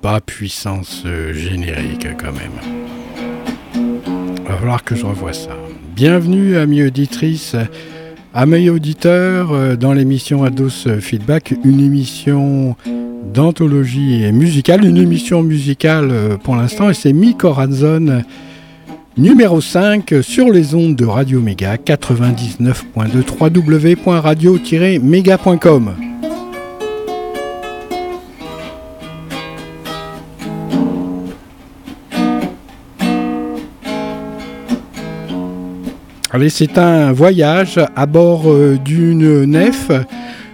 pas puissance euh, générique quand même. Va falloir que je revoie ça. Bienvenue, amis auditrices, amis auditeurs, euh, dans l'émission Ados Feedback, une émission d'anthologie musicale, une émission musicale euh, pour l'instant, et c'est Mi Corazon numéro 5 sur les ondes de Radio Méga 99.2 www.radio-méga.com. Allez, c'est un voyage à bord euh, d'une nef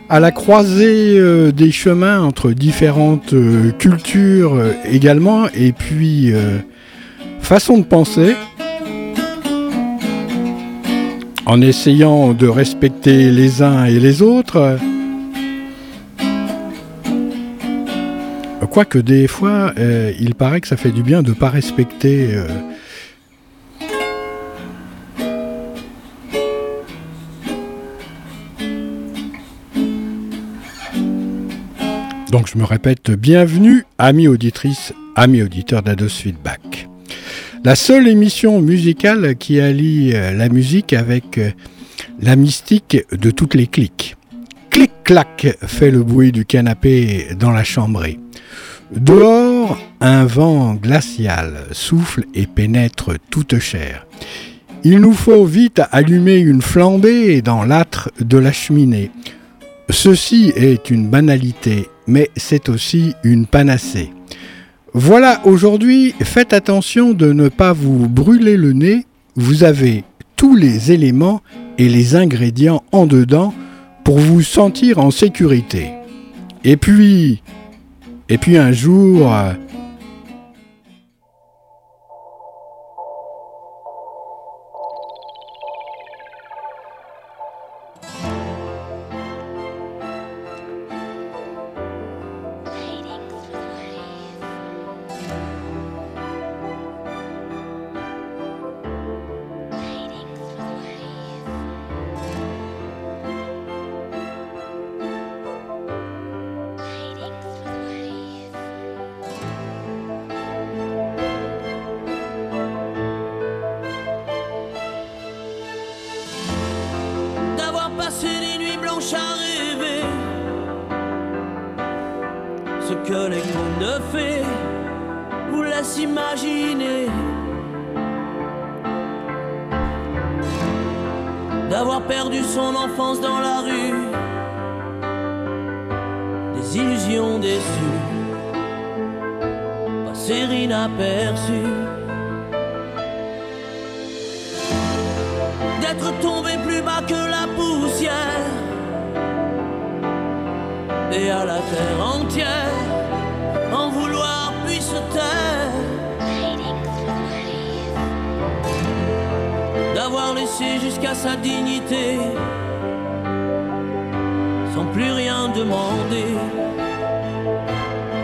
à la croisée euh, des chemins entre différentes euh, cultures également et puis façon de penser en essayant de respecter les uns et les autres. Quoique des fois, il paraît que ça fait du bien de ne pas respecter Donc je me répète, bienvenue, amis auditrices, amis auditeurs d'Ados Feedback. La seule émission musicale qui allie euh, la musique avec euh, la mystique de toutes les clics. Clic-clac fait le bruit du canapé dans la chambrée. Dehors, un vent glacial souffle et pénètre toute chair. Il nous faut vite allumer une flambée dans l'âtre de la cheminée. Ceci est une banalité mais c'est aussi une panacée. Voilà, aujourd'hui, faites attention de ne pas vous brûler le nez. Vous avez tous les éléments et les ingrédients en dedans pour vous sentir en sécurité. Et puis, et puis un jour, d'être tombé plus bas que la poussière et à la terre entière en vouloir puis se taire. D'avoir laissé jusqu'à sa dignité sans plus rien demander.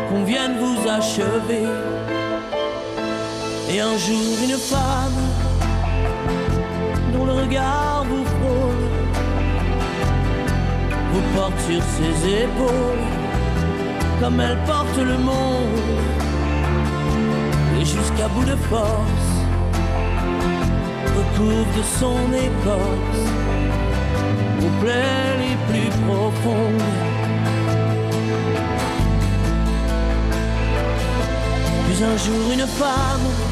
Qu'on vienne vous achever. Et un jour une femme dont le regard vous frôle vous porte sur ses épaules comme elle porte le monde et jusqu'à bout de force recouvre de son écorce aux plaies les plus profondes. Puis un jour une femme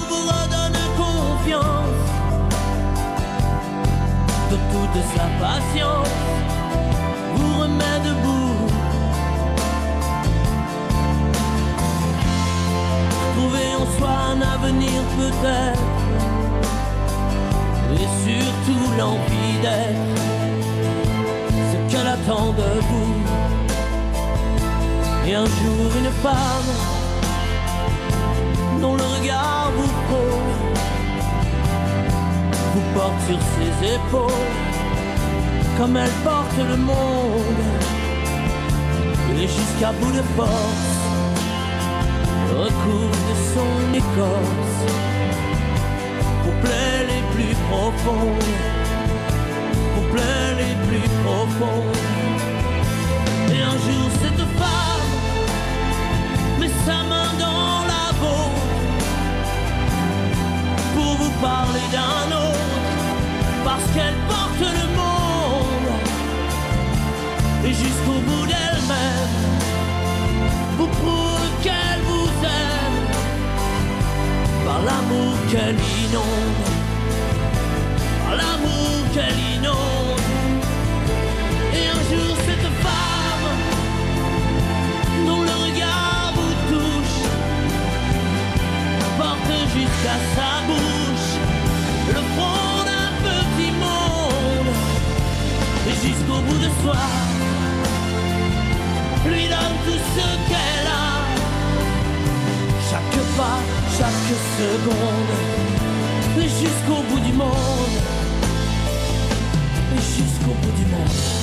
et surtout l'envie d'être ce qu'elle attend de vous. Et un jour une femme dont le regard vous pose, vous porte sur ses épaules, comme elle porte le monde, et jusqu'à bout de force, recouvre de son écorce, profondes, pour plaies les plus profondes. Et un jour cette femme met sa main dans la vôtre pour vous parler d'un autre, parce qu'elle porte le monde et jusqu'au bout d'elle-même vous prouve qu'elle vous aime par l'amour qu'elle inonde, l'amour qu'elle inonde. Et un jour cette femme dont le regard vous touche porte jusqu'à sa bouche le front d'un petit monde et jusqu'au bout de soi lui donne tout ce qu'elle a. Chaque pas, chaque seconde et jusqu'au bout du monde et jusqu'au bout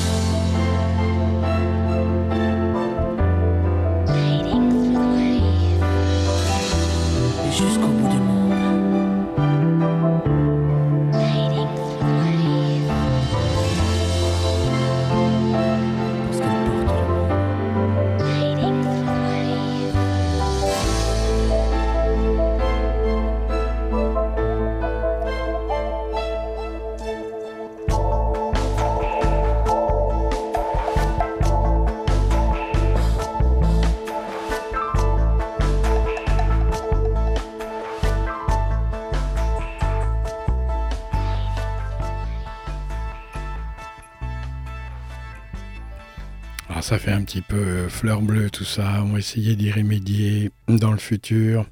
ça fait un petit peu euh, fleur bleue tout ça, on va essayer d'y remédier dans le futur.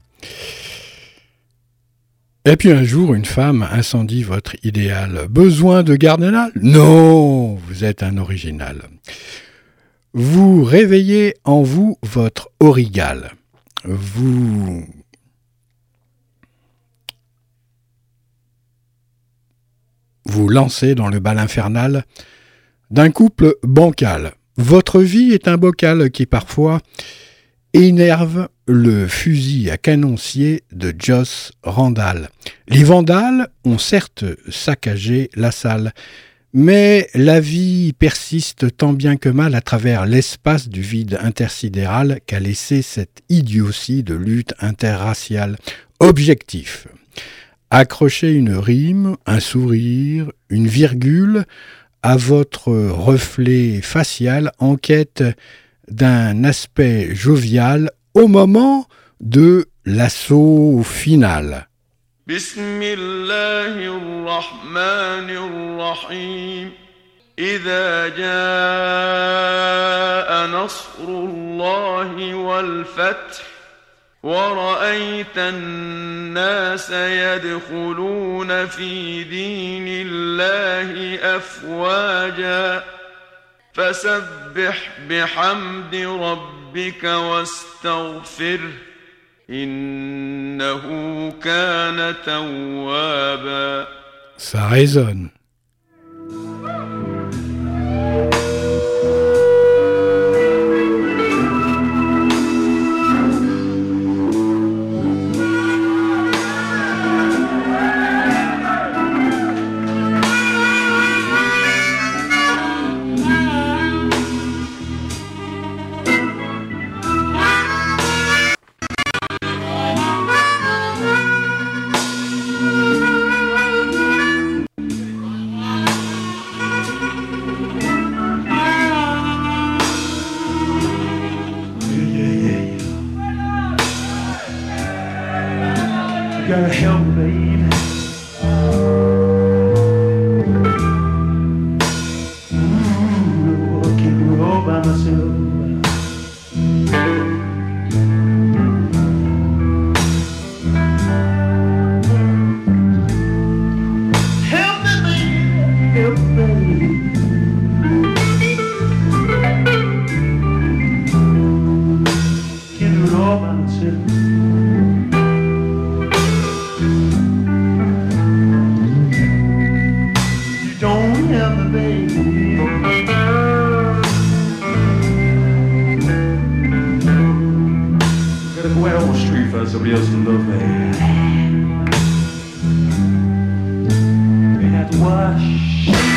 Et puis un jour, une femme incendie votre idéal. Besoin de gardenal Non, vous êtes un original. Vous réveillez en vous votre origal. Vous vous lancez dans le bal infernal d'un couple bancal. Votre vie est un bocal qui parfois énerve le fusil à canoncier de Joss Randall. Les vandales ont certes saccagé la salle, mais la vie persiste tant bien que mal à travers l'espace du vide intersidéral qu'a laissé cette idiotie de lutte interraciale. Objectif. Accrocher une rime, un sourire, une virgule à votre reflet facial en quête d'un aspect jovial au moment de l'assaut final. بسم الله الرحمن الرحيم إذا جاء نصر الله والفتح ورأيت الناس يدخلون في دين الله أفواجا فسبح بحمد ربك واستغفره إنه كان توابا Ça. Out on the street, find somebody else to love me. Wash.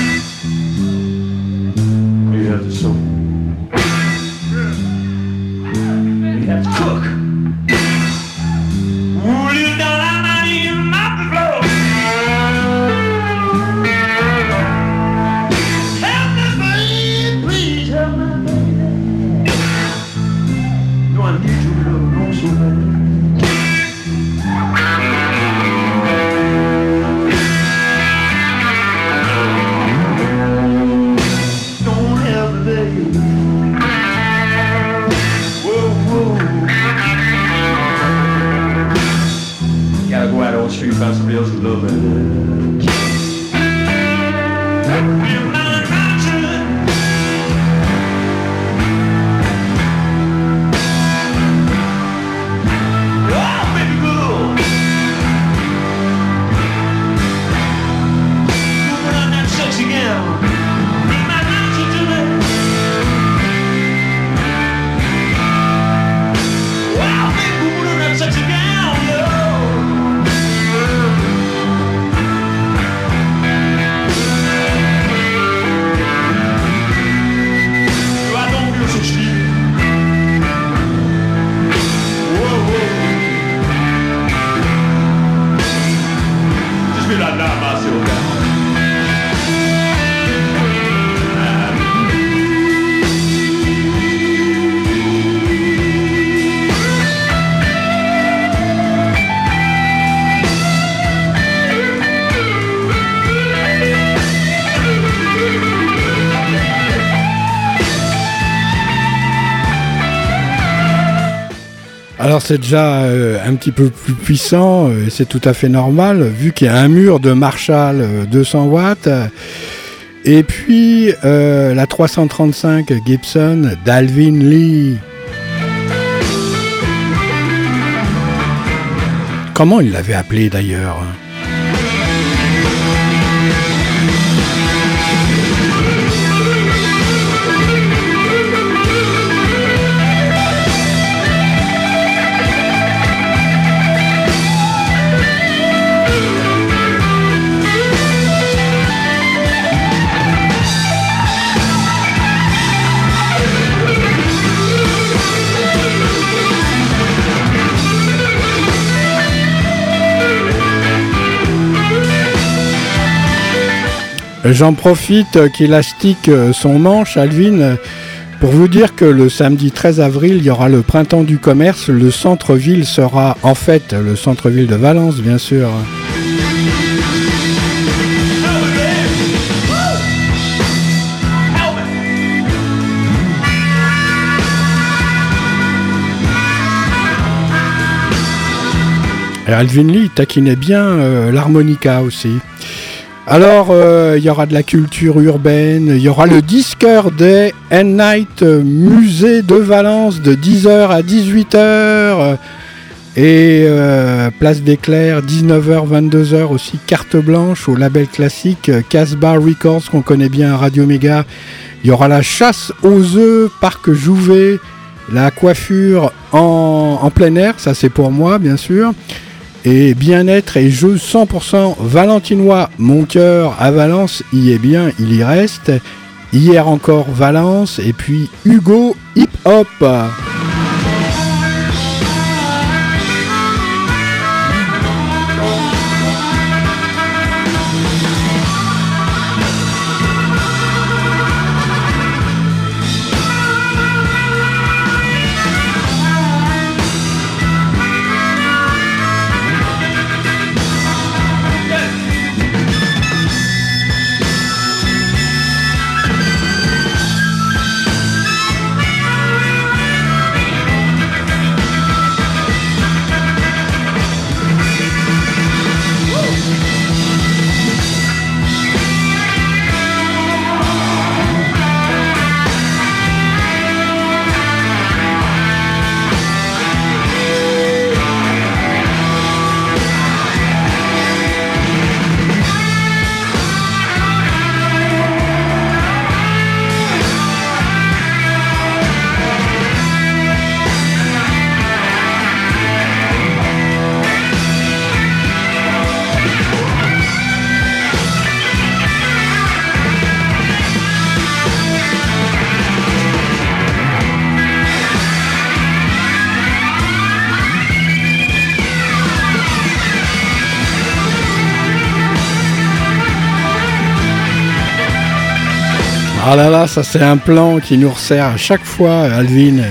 C'est déjà euh, un petit peu plus puissant, euh, et c'est tout à fait normal, vu qu'il y a un mur de Marshall euh, 200 watts. euh, et puis la 335 Gibson d'Alvin Lee. Comment il l'avait appelé d'ailleurs J'en profite euh, qu'il astique euh, son manche, Alvin, euh, pour vous dire que le samedi 13 avril, il y aura le printemps du commerce. Le centre-ville sera en fait le centre-ville de Valence, bien sûr. Alvin Lee taquinait bien l'harmonica aussi. Alors, euh, il y aura de la culture urbaine, il y aura le Disqueur Day and Night euh, Musée de Valence de 10h à 18h. Et euh, Place des Clairs, 19h, 22h aussi, carte blanche au label classique euh, Casbah Records qu'on connaît bien à Radio Méga. Il y aura la chasse aux œufs, Parc Jouvet, la coiffure en, en plein air, ça c'est pour moi bien sûr. Et bien-être et jeux 100% valentinois. Mon cœur à Valence y est bien, il y reste. Hier encore Valence et puis Hugo Hip Hop. Ah là là, ça c'est un plan qui nous resserre à chaque fois, Alvin.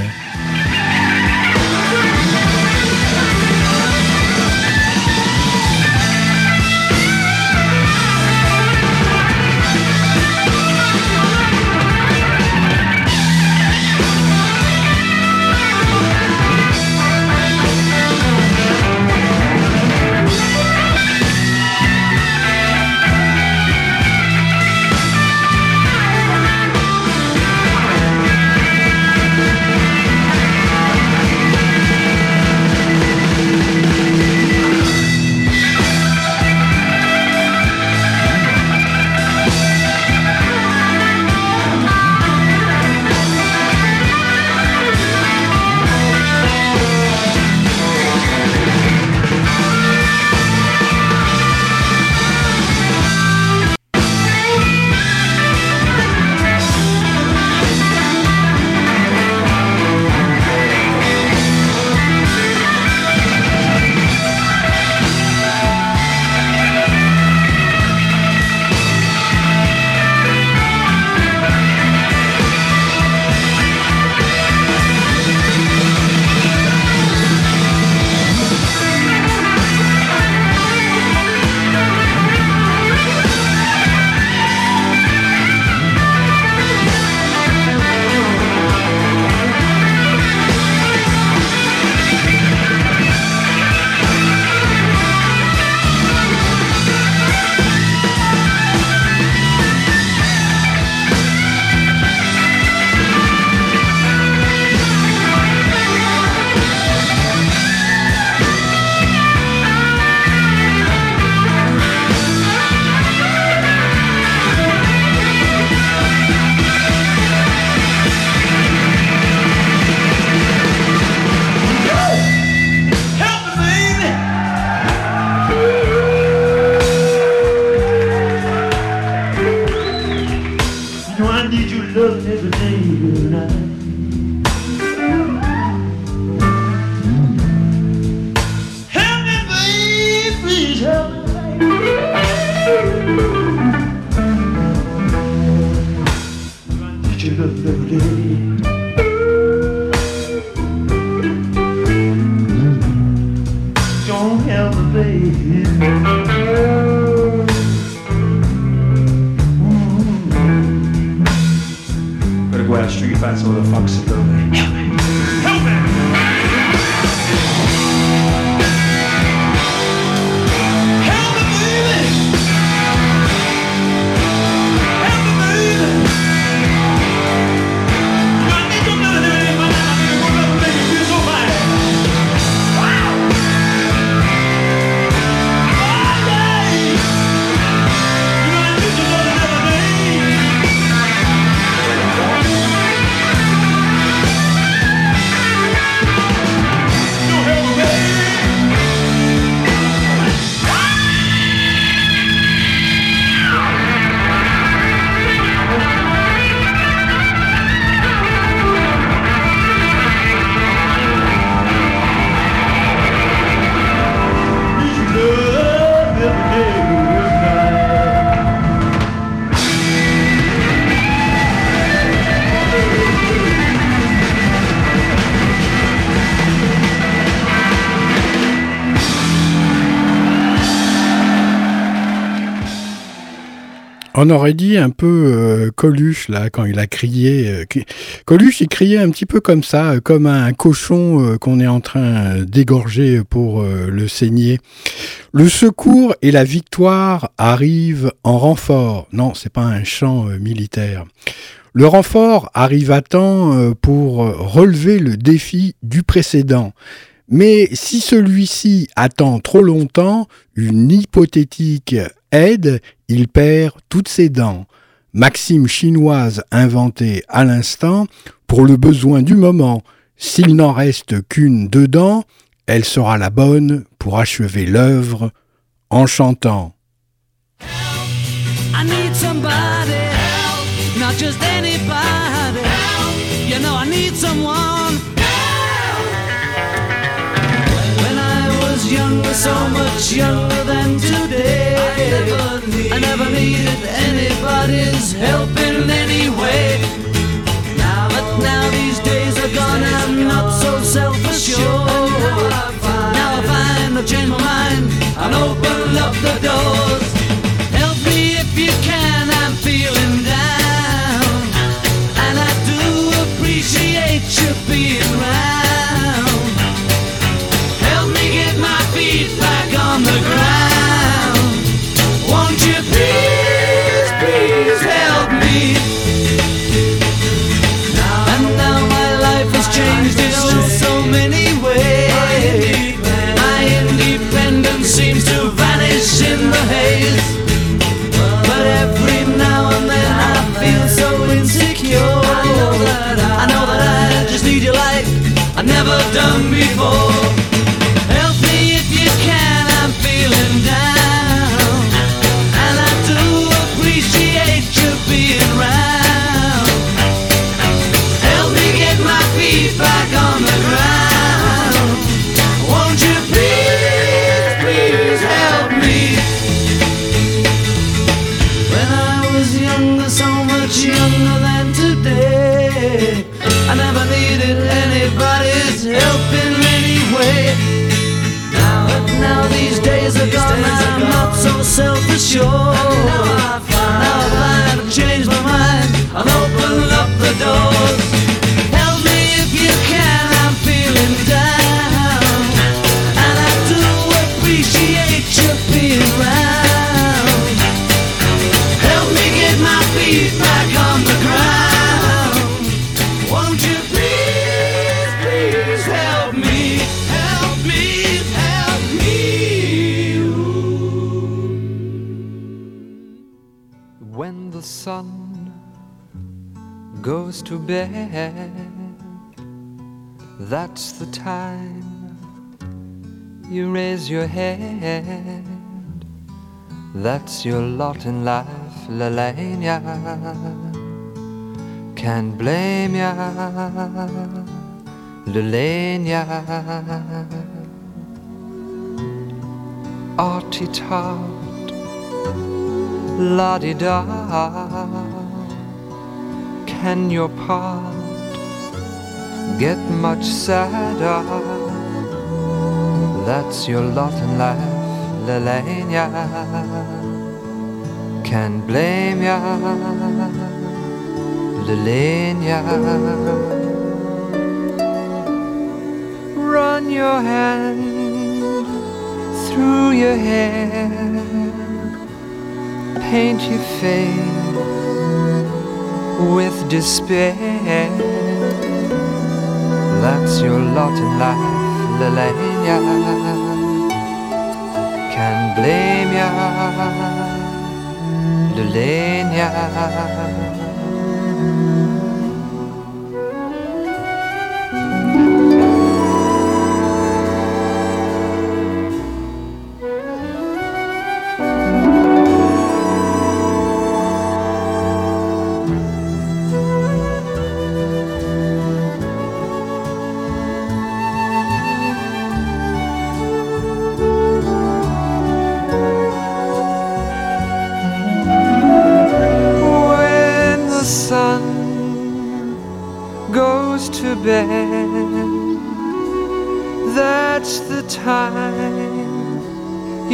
On aurait dit un peu euh, Coluche, là, quand il a crié. Euh, Coluche, il criait un petit peu comme ça, euh, comme un cochon qu'on est en train d'égorger pour le saigner. Le secours et la victoire arrivent en renfort. Non, c'est pas un chant militaire. Le renfort arrive à temps pour relever le défi du précédent. Mais si celui-ci attend trop longtemps, une hypothétique aide, il perd toutes ses dents. Maxime chinoise inventée à l'instant pour le besoin du moment. S'il n'en reste qu'une dedans, elle sera la bonne pour achever l'œuvre en chantant. younger, so much younger than today. I never, needed anybody's help in any way. Now, but now these days are gone, I'm not so self-assured. Now I find, a I find I've changed my mind and open up the doors. Help me if you can, I'm feeling down, and I do appreciate you being right. Done before. 就 bed, that's the time you raise your head. That's your lot in life, Lelania. Can't blame ya, Lelania. Artie tart, la di da. Can your part get much sadder? That's your lot in life, Lelania. Can't blame ya, Lelania. Run your hand through your hair, paint your face with despair. That's your lot in life, Lelania. Can't blame ya, Lelania.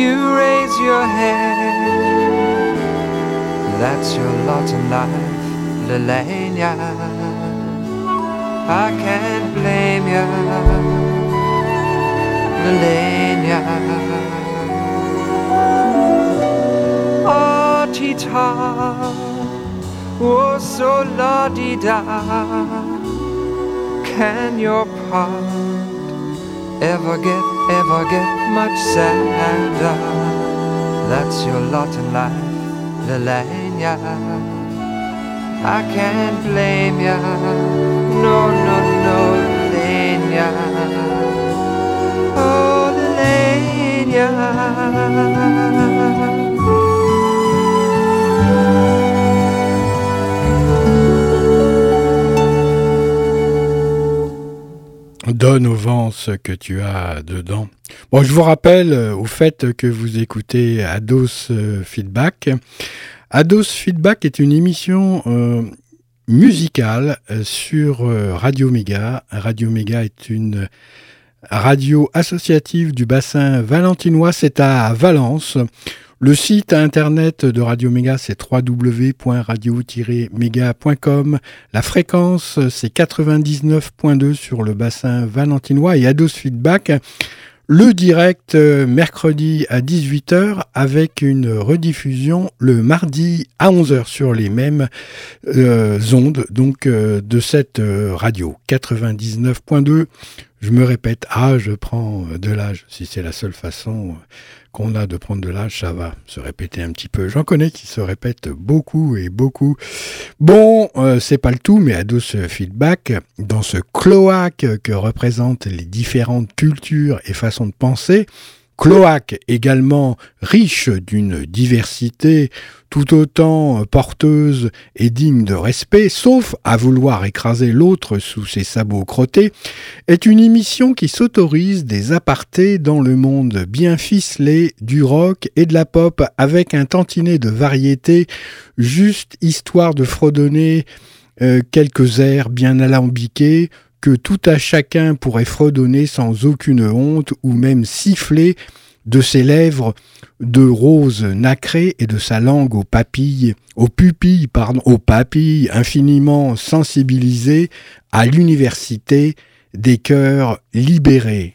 You raise your head. That's your lot in life, Lelania. I can't blame ya, Lelania. Artie oh, oh so la di da. Can your part ever get, ever get much sadder? That's your lot in life, Lelania. I can't blame ya, no, no, no, Lelania. Oh, Lelania. Donne au vent ce que tu as dedans. Bon, je vous rappelle euh, au fait que vous écoutez Ados euh, Feedback. Ados Feedback est une émission euh, musicale sur Radio Méga. Radio Méga est une radio associative du bassin valentinois. C'est à Valence. Le site internet de Radio Méga, c'est www.radio-méga.com. La fréquence, c'est 99.2 sur le bassin valentinois et Ados Feedback. Le direct euh, mercredi à 18h avec une rediffusion le mardi à 11h sur les mêmes euh, ondes donc euh, de cette radio 99.2 je me répète, ah, je prends de l'âge. Si c'est la seule façon qu'on a de prendre de l'âge, ça va se répéter un petit peu. J'en connais qui se répètent beaucoup et beaucoup. Bon, euh, c'est pas le tout, mais à ce feedback, dans ce cloaque que représentent les différentes cultures et façons de penser, cloaque également riche d'une diversité tout autant porteuse et digne de respect, sauf à vouloir écraser l'autre sous ses sabots crottés, est une émission qui s'autorise des apartés dans le monde bien ficelé du rock et de la pop avec un tantinet de variétés, juste histoire de fredonner euh, quelques airs bien alambiqués, que tout à chacun pourrait fredonner sans aucune honte ou même siffler de ses lèvres de rose nacrée et de sa langue aux papilles, aux pupilles, pardon, aux papilles infiniment sensibilisées à l'université des cœurs libérés.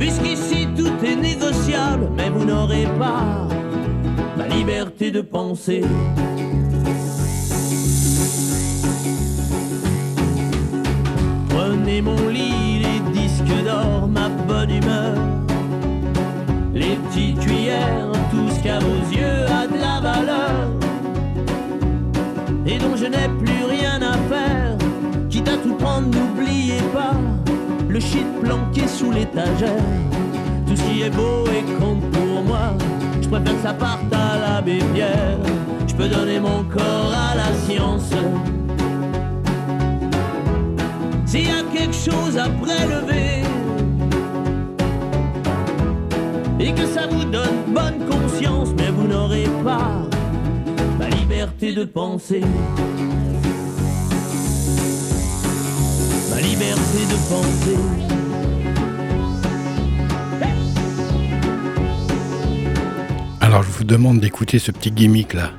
Puisqu'ici tout est négociable, mais vous n'aurez pas ma liberté de penser. Prenez mon lit, les disques d'or, ma bonne humeur, les petites cuillères, tout ce qu'à vos yeux le shit planqué sous l'étagère. Tout ce qui est beau et compte pour moi, je préfère que ça parte à la bébière. Je peux donner mon corps à la science. S'il y a quelque chose à prélever et que ça vous donne bonne conscience, mais vous n'aurez pas la liberté de penser. Alors je vous demande d'écouter ce petit gimmick là.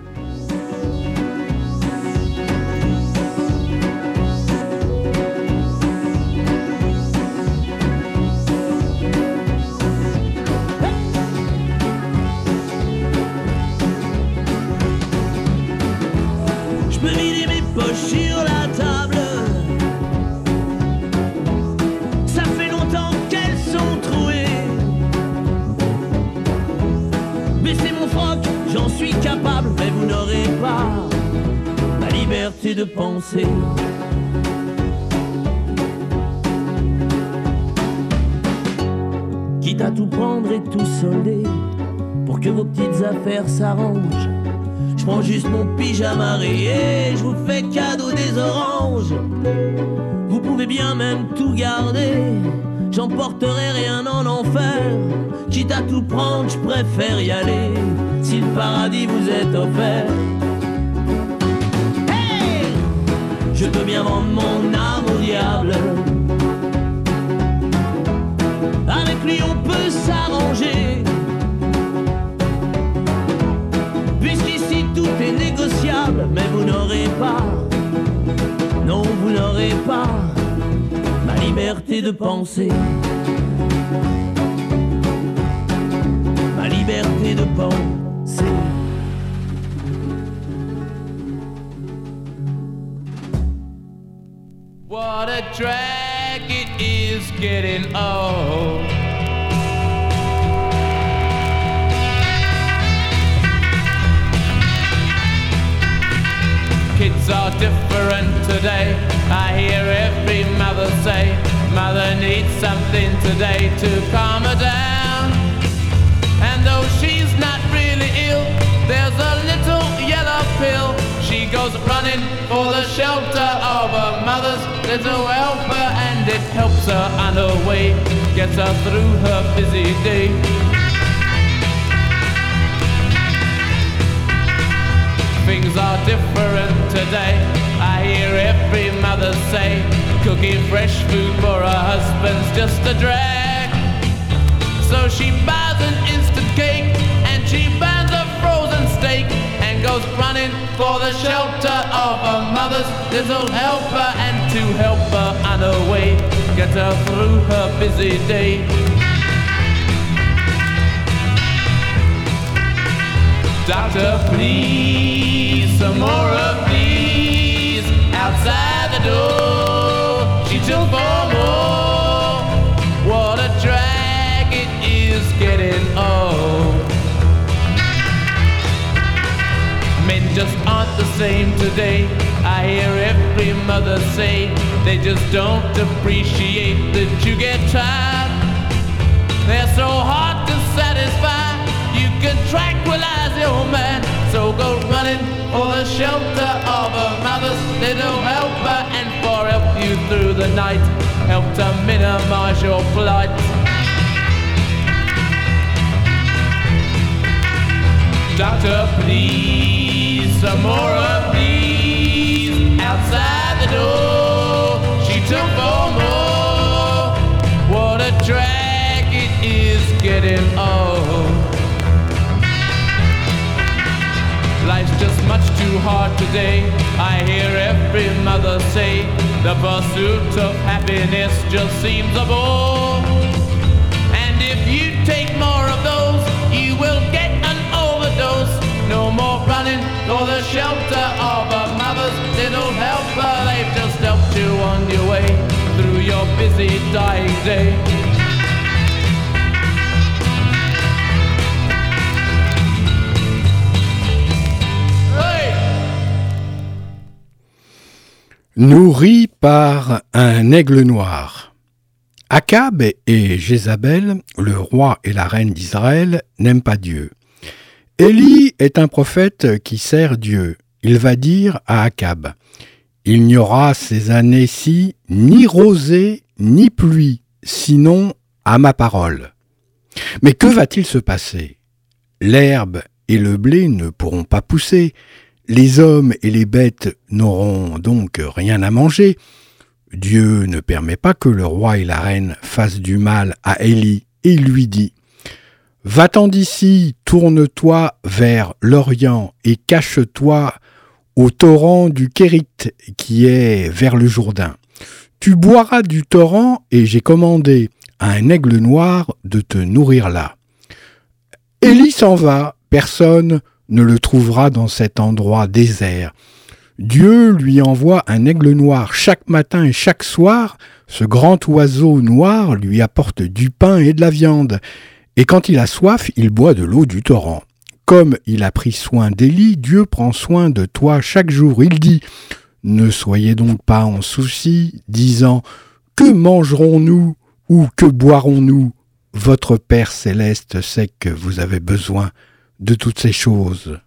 Même tout garder, j'emporterai rien en enfer. Quitte à tout prendre, je préfère y aller, si le paradis vous est offert. je peux bien vendre mon âme au diable. Avec lui on peut s'arranger. Puisqu'ici tout est négociable, mais vous n'aurez pas, non vous n'aurez pas liberté de penser. Ma liberté de penser. What a drag it is getting old. Kids are different today. I hear every mother say, Mother needs something today to calm her down. And though she's not really ill, there's a little yellow pill she goes running for the shelter of her mother's little helper, and it helps her on her way gets her through her busy day. Things are different today. I hear every mother say, cooking fresh food for her husband's just a drag. So she buys an instant cake and she burns a frozen steak and goes running for the shelter of her mother's little helper and to help her on her way, get her through her busy day. Doctor, please, some more of outside the door. She took four more. What a drag it is getting old. Men just aren't the same today. I hear every mother say they just don't appreciate that you get tired. They're so hard to satisfy. You can tranquilize your man. So go running for the shelter of a mother's little helper and for help you through the night. Help to minimize your plight. Doctor, please, some more of these outside the door. She took four more. What a drag it is getting old. Just much too hard today. I hear every mother say the pursuit of happiness just seems a bore. And if you take more of those, you will get an overdose. No more running for the shelter of a mother's little helper. They've just helped you on your way through your busy dying day. Nourri par un aigle noir. Akab et Jézabel, le roi et la reine d'Israël, n'aiment pas Dieu. Élie est un prophète qui sert Dieu. Il va dire à Akab Il n'y aura ces années-ci ni rosée ni pluie, sinon à ma parole. Mais que va-t-il se passer? L'herbe et le blé ne pourront pas pousser, les hommes et les bêtes n'auront donc rien à manger. Dieu ne permet pas que le roi et la reine fassent du mal à Élie, et il lui dit Va-t'en d'ici, tourne-toi vers l'Orient et cache-toi au torrent du Kérit qui est vers le Jourdain. Tu boiras du torrent et j'ai commandé à un aigle noir de te nourrir là. Élie s'en va, personne ne le trouvera dans cet endroit désert. Dieu lui envoie un aigle noir chaque matin et chaque soir. Ce grand oiseau noir lui apporte du pain et de la viande. Et quand il a soif, il boit de l'eau du torrent. Comme il a pris soin d'Élie, Dieu prend soin de toi chaque jour. Il dit Ne soyez donc pas en souci, disant Que mangerons-nous ou que boirons-nous? Votre Père céleste sait que vous avez besoin de toutes ces choses.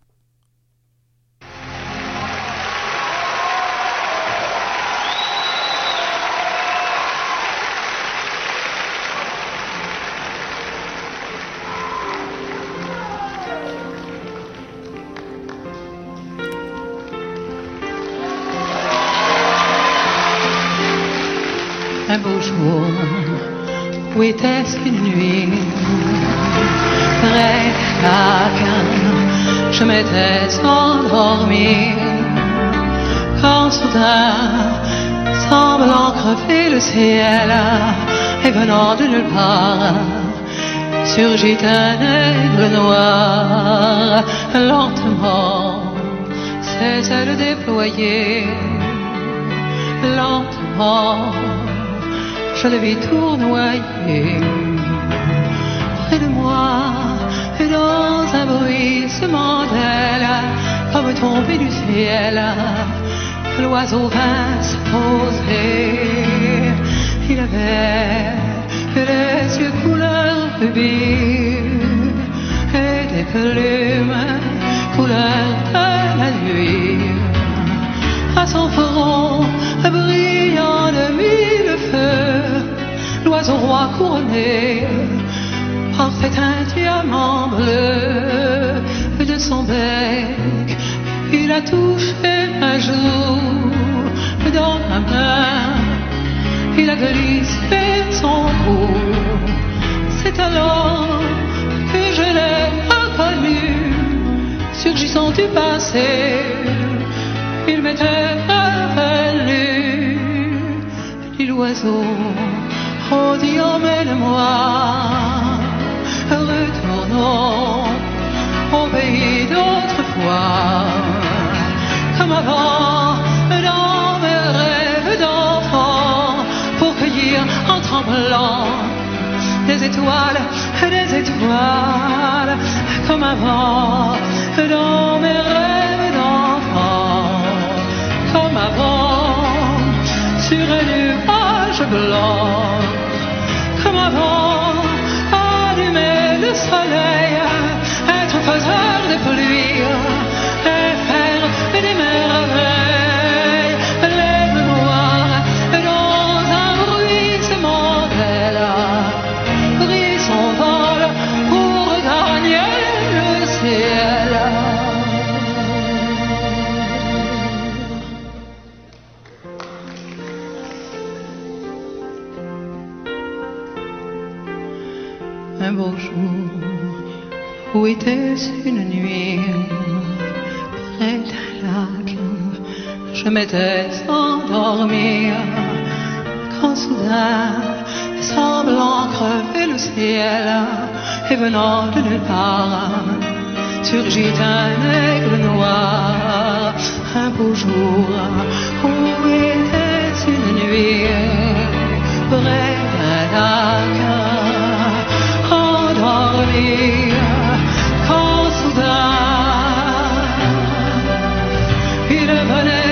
un beau jour, où était-ce je m'étais endormi Quand soudain, semblant crever le ciel Et venant de nulle part, surgit un aigle noir. Lentement, ses ailes déployées. Lentement je le vis tournoyer et dans un bruissement d'ailes comme tombé du ciel l'oiseau vint se poser. Il avait les yeux couleur rubis et des plumes couleur de la nuit. À son front brillant de mille feux l'oiseau roi couronné, parfait un diamant bleu de son bec. Il a touché un jour dans ma main, il a glissé son cou. C'est alors que je l'ai reconnu, surgissant du passé. Il m'était revenu, dit l'oiseau. Oh, dis emmène-moi, retournons au pays d'autrefois, comme avant, dans mes rêves d'enfant, pour cueillir en tremblant des étoiles, des étoiles, comme avant, dans mes rêves d'enfant, comme avant, sur un nuage blanc, comme avant, soleil, m'étais endormi, quand soudain, semblant crever le ciel, et venant de nulle part, surgit un aigle noir, un beau jour, où était une nuit, près d'un lac, quand soudain, il venait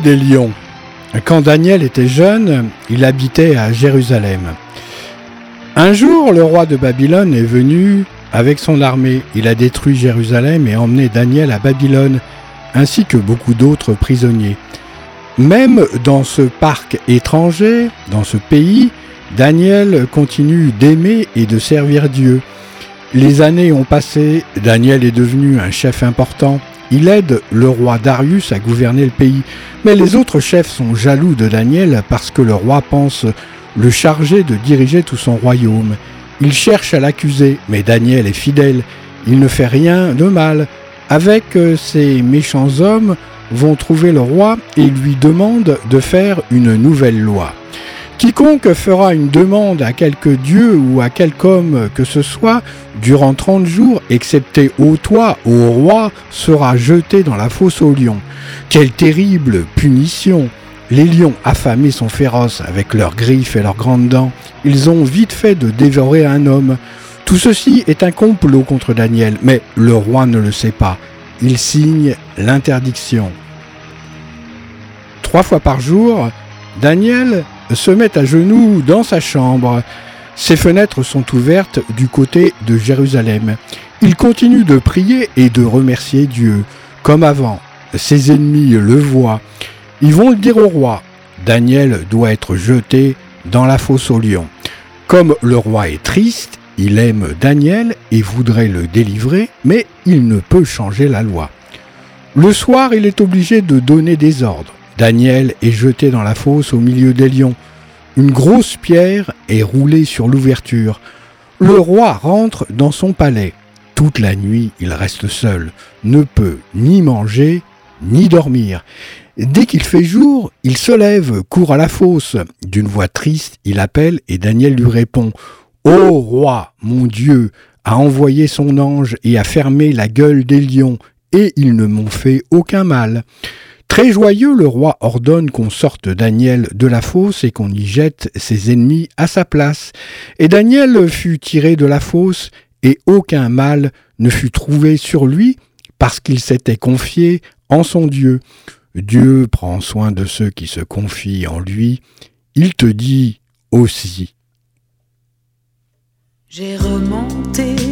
Des lions. Quand Daniel était jeune, il habitait à Jérusalem. Un jour, le roi de Babylone est venu avec son armée. Il a détruit Jérusalem et emmené Daniel à Babylone, ainsi que beaucoup d'autres prisonniers. Même dans ce parc étranger, dans ce pays, Daniel continue d'aimer et de servir Dieu. Les années ont passé, Daniel est devenu un chef important. Il aide le roi Darius à gouverner le pays. Mais les autres chefs sont jaloux de Daniel parce que le roi pense le charger de diriger tout son royaume. Ils cherchent à l'accuser, mais Daniel est fidèle. Il ne fait rien de mal. Avec euh, ces méchants hommes vont trouver le roi et lui demandent de faire une nouvelle loi. Quiconque fera une demande à quelque dieu ou à quelque homme que ce soit durant 30 jours, excepté au toi, au roi, sera jeté dans la fosse aux lions. Quelle terrible punition Les lions affamés sont féroces avec leurs griffes et leurs grandes dents. Ils ont vite fait de dévorer un homme. Tout ceci est un complot contre Daniel, mais le roi ne le sait pas. Il signe l'interdiction. Trois fois par jour, Daniel se met à genoux dans sa chambre. Ses fenêtres sont ouvertes du côté de Jérusalem. Il continue de prier et de remercier Dieu, comme avant. Ses ennemis le voient. Ils vont le dire au roi. Daniel doit être jeté dans la fosse aux lions. Comme le roi est triste, Il aime Daniel et voudrait le délivrer, mais il ne peut changer la loi. Le soir, il est obligé de donner des ordres. Daniel est jeté dans la fosse au milieu des lions. Une grosse pierre est roulée sur l'ouverture. Le roi rentre dans son palais. Toute la nuit, il reste seul, ne peut ni manger ni dormir. Dès qu'il fait jour, il se lève, court à la fosse. D'une voix triste, il appelle et Daniel lui répond Ô roi, mon Dieu, a envoyé son ange et a fermé la gueule des lions, et ils ne m'ont fait aucun mal. Très joyeux, le roi ordonne qu'on sorte Daniel de la fosse et qu'on y jette ses ennemis à sa place. Et Daniel fut tiré de la fosse, et aucun mal ne fut trouvé sur lui, parce qu'il s'était confié en son Dieu. Dieu prend soin de ceux qui se confient en lui. Il te dit aussi. J'ai remonté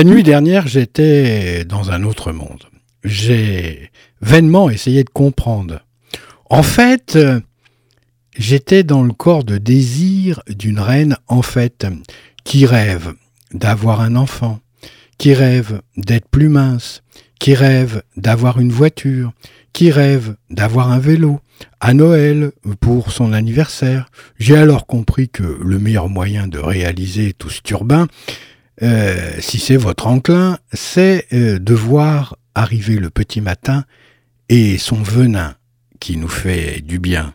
La nuit dernière, j'étais dans un autre monde. J'ai vainement essayé de comprendre. En fait, euh, j'étais dans le corps de désir d'une reine en fait, qui rêve d'avoir un enfant, qui rêve d'être plus mince, qui rêve d'avoir une voiture, qui rêve d'avoir un vélo, à Noël pour son anniversaire. J'ai alors compris que le meilleur moyen de réaliser tout ce turbin, euh, si c'est votre enclin, c'est euh, de voir arriver le petit matin et son venin qui nous fait du bien.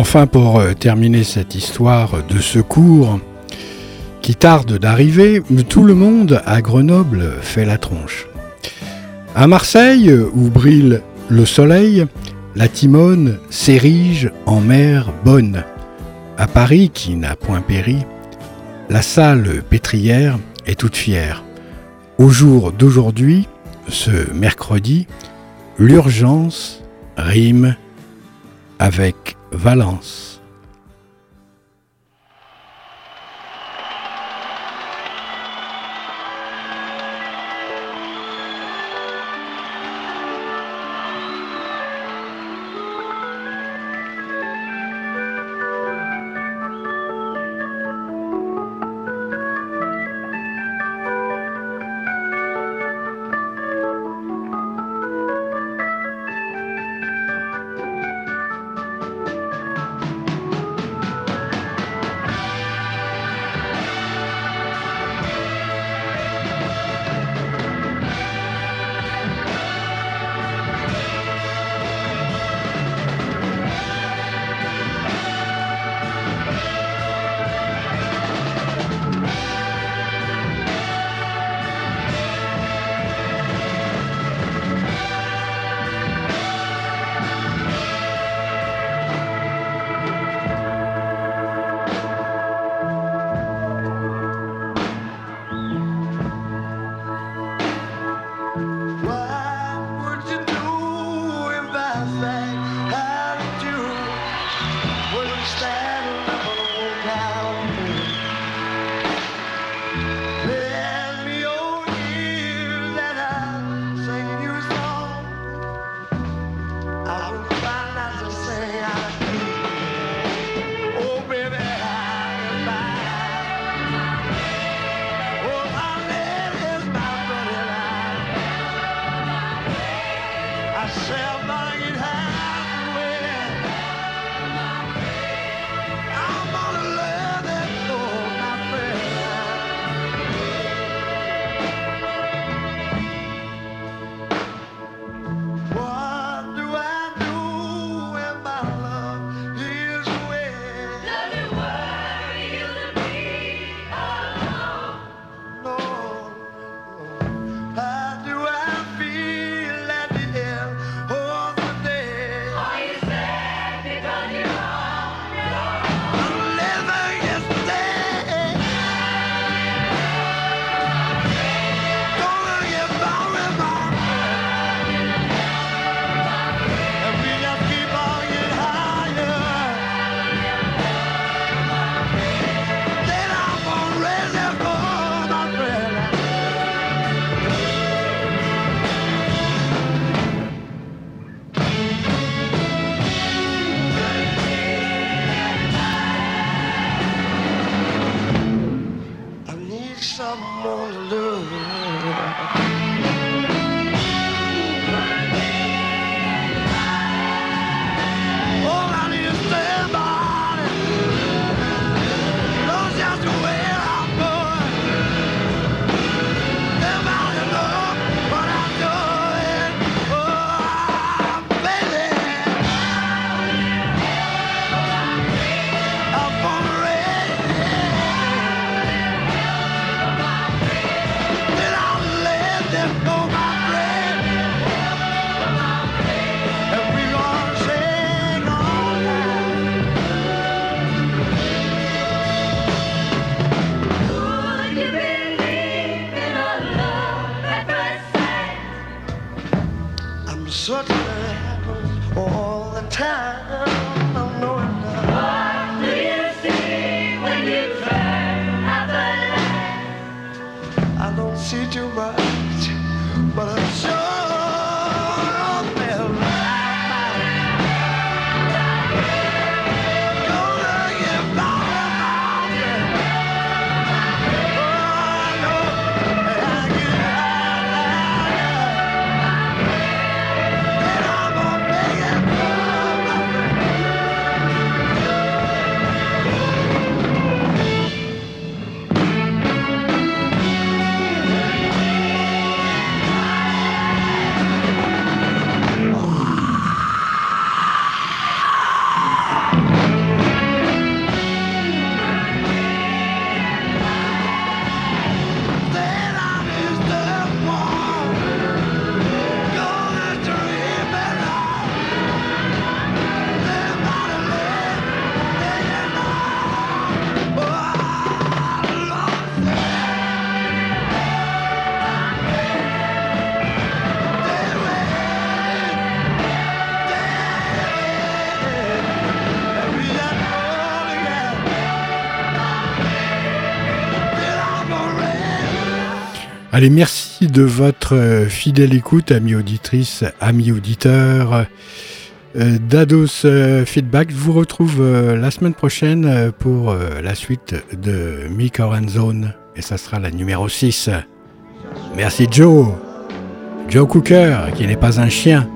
Enfin, pour euh, terminer cette histoire de secours qui tarde d'arriver, tout le monde à Grenoble fait la tronche. À Marseille, où brille le soleil, la Timone s'érige en mer bonne. À Paris, qui n'a point péri, la salle pétrière est toute fière. Au jour d'aujourd'hui, ce mercredi, l'urgence rime avec Valence. Allez, merci de votre euh, fidèle écoute, amis auditrices, amis auditeurs. Euh, Dados euh, Feedback, je vous retrouve la semaine prochaine pour la suite de Mick Zone et ça sera la numéro 6. Merci Joe, Joe Cooker, qui n'est pas un chien.